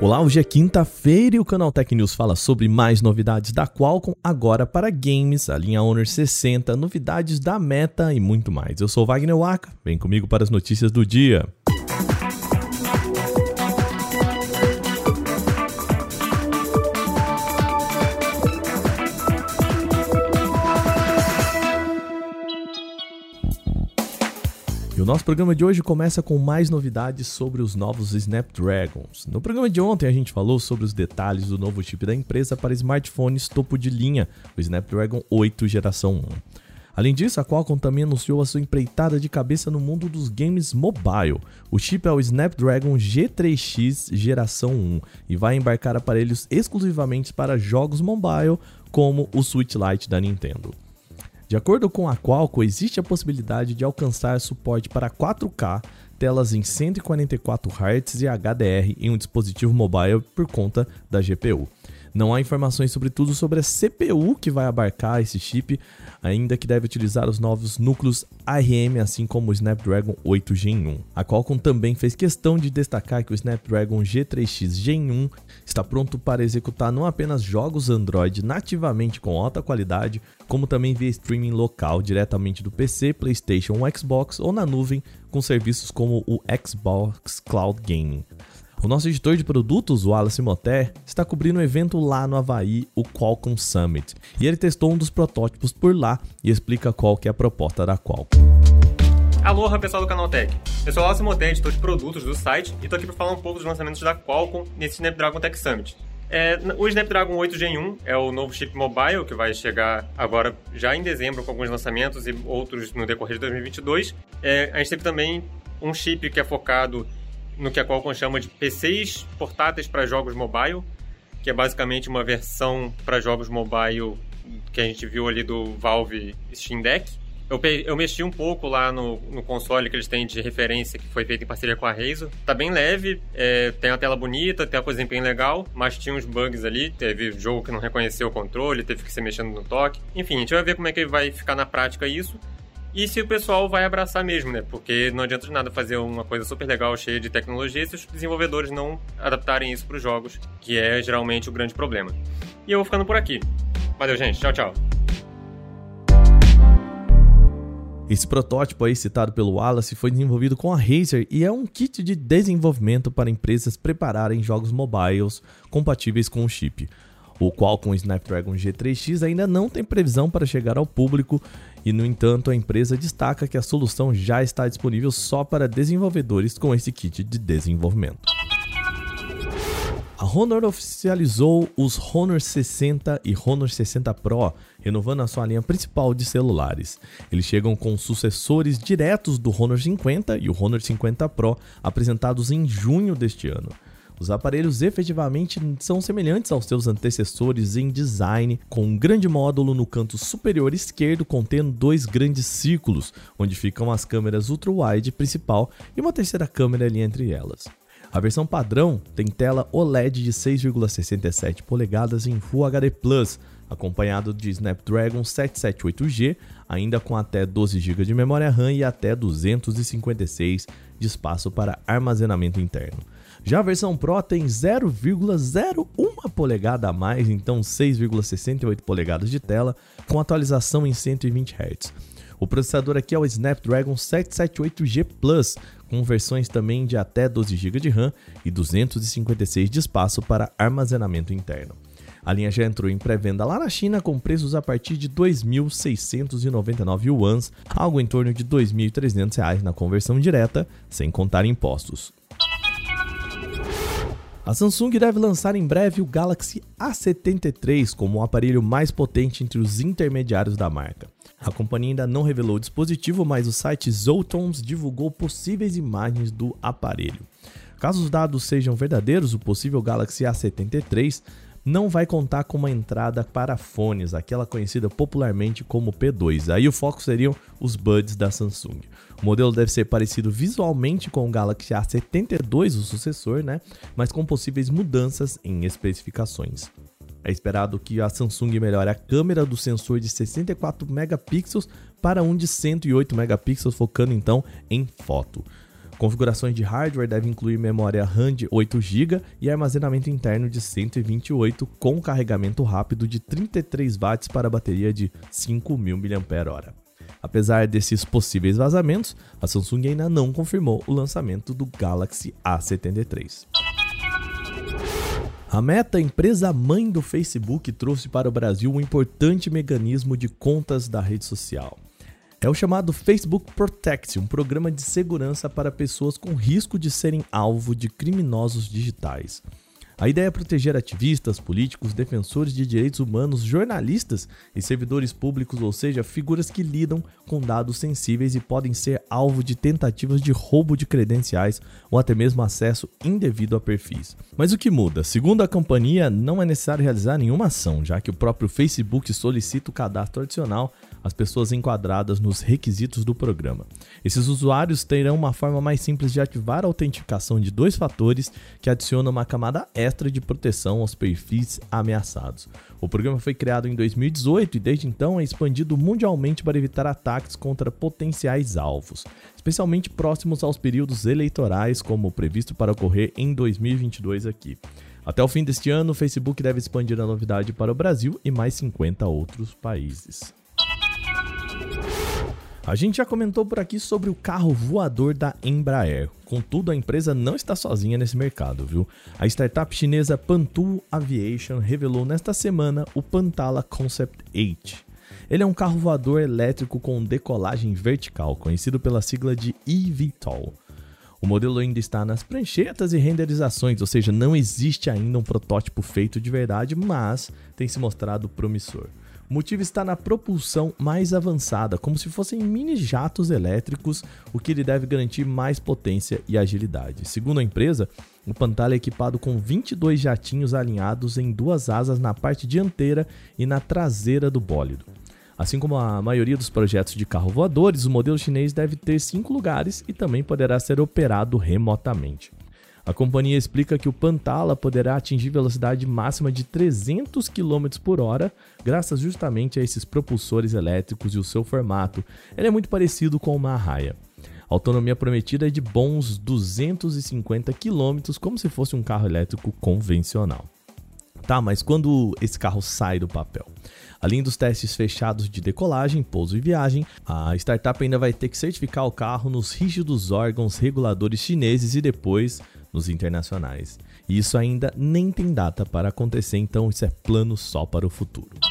Olá, hoje é quinta-feira e o Canal Tech News fala sobre mais novidades da Qualcomm, agora para games, a linha Honor 60, novidades da Meta e muito mais. Eu sou Wagner Waka, vem comigo para as notícias do dia. Nosso programa de hoje começa com mais novidades sobre os novos Snapdragons. No programa de ontem a gente falou sobre os detalhes do novo chip da empresa para smartphones topo de linha, o Snapdragon 8 geração 1. Além disso, a Qualcomm também anunciou a sua empreitada de cabeça no mundo dos games mobile. O chip é o Snapdragon G3X geração 1 e vai embarcar aparelhos exclusivamente para jogos mobile, como o Switch Lite da Nintendo. De acordo com a Qualcomm, existe a possibilidade de alcançar suporte para 4K, telas em 144 Hz e HDR em um dispositivo mobile por conta da GPU. Não há informações sobre tudo sobre a CPU que vai abarcar esse chip, ainda que deve utilizar os novos núcleos ARM, assim como o Snapdragon 8 Gen 1. A Qualcomm também fez questão de destacar que o Snapdragon G3X Gen 1 está pronto para executar não apenas jogos Android nativamente com alta qualidade, como também via streaming local diretamente do PC, PlayStation ou Xbox ou na nuvem com serviços como o Xbox Cloud Gaming. O nosso editor de produtos, Wallace Moter, está cobrindo um evento lá no Havaí, o Qualcomm Summit, e ele testou um dos protótipos por lá e explica qual que é a proposta da Qualcomm. Aloha pessoal do Canaltech, eu sou o Wallace Moter, editor de produtos do site, e estou aqui para falar um pouco dos lançamentos da Qualcomm nesse Snapdragon Tech Summit. É, o Snapdragon 8 Gen 1 é o novo chip mobile que vai chegar agora já em dezembro com alguns lançamentos e outros no decorrer de 2022. É, a gente teve também um chip que é focado no que a Qualcomm chama de PCs portáteis para jogos mobile, que é basicamente uma versão para jogos mobile que a gente viu ali do Valve Steam Deck. Eu, eu mexi um pouco lá no, no, console que eles têm de referência, que foi feito em parceria com a Razer. Tá bem leve, é, tem uma tela bonita, tem uma desempenho legal, mas tinha uns bugs ali. Teve jogo que não reconheceu o controle, teve que ser mexendo no toque. Enfim, a gente vai ver como é que vai ficar na prática isso e se o pessoal vai abraçar mesmo, né? Porque não adianta de nada fazer uma coisa super legal, cheia de tecnologia, se os desenvolvedores não adaptarem isso para os jogos, que é geralmente o grande problema. E eu vou ficando por aqui. Valeu, gente. Tchau, tchau. Esse protótipo aí citado pelo Wallace foi desenvolvido com a Razer e é um kit de desenvolvimento para empresas prepararem jogos mobiles compatíveis com o chip. O Qualcomm Snapdragon G3X ainda não tem previsão para chegar ao público e, no entanto, a empresa destaca que a solução já está disponível só para desenvolvedores com esse kit de desenvolvimento. A Honor oficializou os Honor 60 e Honor 60 Pro, renovando a sua linha principal de celulares. Eles chegam com sucessores diretos do Honor 50 e o Honor 50 Pro, apresentados em junho deste ano. Os aparelhos efetivamente são semelhantes aos seus antecessores em design, com um grande módulo no canto superior esquerdo contendo dois grandes círculos, onde ficam as câmeras ultra-wide principal e uma terceira câmera ali entre elas. A versão padrão tem tela OLED de 6,67 polegadas em Full HD Plus, acompanhado de Snapdragon 778G, ainda com até 12 GB de memória RAM e até 256 de espaço para armazenamento interno. Já a versão Pro tem 0,01 polegada a mais, então 6,68 polegadas de tela, com atualização em 120 Hz. O processador aqui é o Snapdragon 778G Plus, com versões também de até 12 GB de RAM e 256 de espaço para armazenamento interno. A linha já entrou em pré-venda lá na China com preços a partir de 2.699 yuans, algo em torno de R$ 2.300 na conversão direta, sem contar impostos. A Samsung deve lançar em breve o Galaxy A73 como o aparelho mais potente entre os intermediários da marca. A companhia ainda não revelou o dispositivo, mas o site Zotons divulgou possíveis imagens do aparelho. Caso os dados sejam verdadeiros, o possível Galaxy A73 não vai contar com uma entrada para fones, aquela conhecida popularmente como P2. Aí o foco seriam os buds da Samsung. O modelo deve ser parecido visualmente com o Galaxy A72, o sucessor, né? Mas com possíveis mudanças em especificações. É esperado que a Samsung melhore a câmera do sensor de 64 megapixels para um de 108 megapixels, focando então em foto. Configurações de hardware devem incluir memória RAM de 8 GB e armazenamento interno de 128 com carregamento rápido de 33 watts para bateria de 5.000 mAh. Apesar desses possíveis vazamentos, a Samsung ainda não confirmou o lançamento do Galaxy A73. A Meta, empresa mãe do Facebook, trouxe para o Brasil um importante mecanismo de contas da rede social. É o chamado Facebook Protect, um programa de segurança para pessoas com risco de serem alvo de criminosos digitais. A ideia é proteger ativistas, políticos, defensores de direitos humanos, jornalistas e servidores públicos, ou seja, figuras que lidam com dados sensíveis e podem ser alvo de tentativas de roubo de credenciais ou até mesmo acesso indevido a perfis. Mas o que muda? Segundo a companhia, não é necessário realizar nenhuma ação, já que o próprio Facebook solicita o cadastro adicional às pessoas enquadradas nos requisitos do programa. Esses usuários terão uma forma mais simples de ativar a autenticação de dois fatores que adiciona uma camada extra de proteção aos perfis ameaçados. O programa foi criado em 2018 e desde então é expandido mundialmente para evitar ataques contra potenciais alvos, especialmente próximos aos períodos eleitorais, como previsto para ocorrer em 2022 aqui. Até o fim deste ano, o Facebook deve expandir a novidade para o Brasil e mais 50 outros países. A gente já comentou por aqui sobre o carro voador da Embraer. Contudo, a empresa não está sozinha nesse mercado, viu? A startup chinesa Pantu Aviation revelou nesta semana o Pantala Concept 8. Ele é um carro voador elétrico com decolagem vertical, conhecido pela sigla de eVTOL. O modelo ainda está nas pranchetas e renderizações, ou seja, não existe ainda um protótipo feito de verdade, mas tem se mostrado promissor. O motivo está na propulsão mais avançada, como se fossem mini jatos elétricos, o que lhe deve garantir mais potência e agilidade. Segundo a empresa, o Pantala é equipado com 22 jatinhos alinhados em duas asas na parte dianteira e na traseira do bólido. Assim como a maioria dos projetos de carro voadores, o modelo chinês deve ter cinco lugares e também poderá ser operado remotamente. A companhia explica que o Pantala poderá atingir velocidade máxima de 300 km por hora, graças justamente a esses propulsores elétricos e o seu formato. Ele é muito parecido com uma arraia. A autonomia prometida é de bons 250 km, como se fosse um carro elétrico convencional. Tá, mas quando esse carro sai do papel? Além dos testes fechados de decolagem, pouso e viagem, a startup ainda vai ter que certificar o carro nos rígidos órgãos reguladores chineses e depois nos internacionais. E isso ainda nem tem data para acontecer, então isso é plano só para o futuro.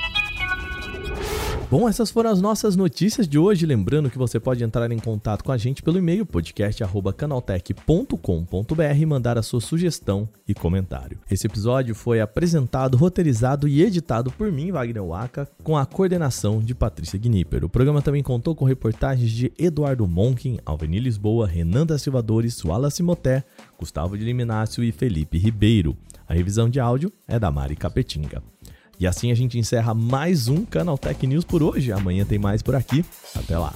Bom, essas foram as nossas notícias de hoje. Lembrando que você pode entrar em contato com a gente pelo e-mail podcast@canaltech.com.br e mandar a sua sugestão e comentário. Esse episódio foi apresentado, roteirizado e editado por mim, Wagner Waka, com a coordenação de Patrícia Gnipper. O programa também contou com reportagens de Eduardo Monkin, Alveni Lisboa, Renan da Silva Dores, Wallace Moté, Gustavo de Liminácio e Felipe Ribeiro. A revisão de áudio é da Mari Capetinga. E assim a gente encerra mais um Canal Tech News por hoje. Amanhã tem mais por aqui. Até lá.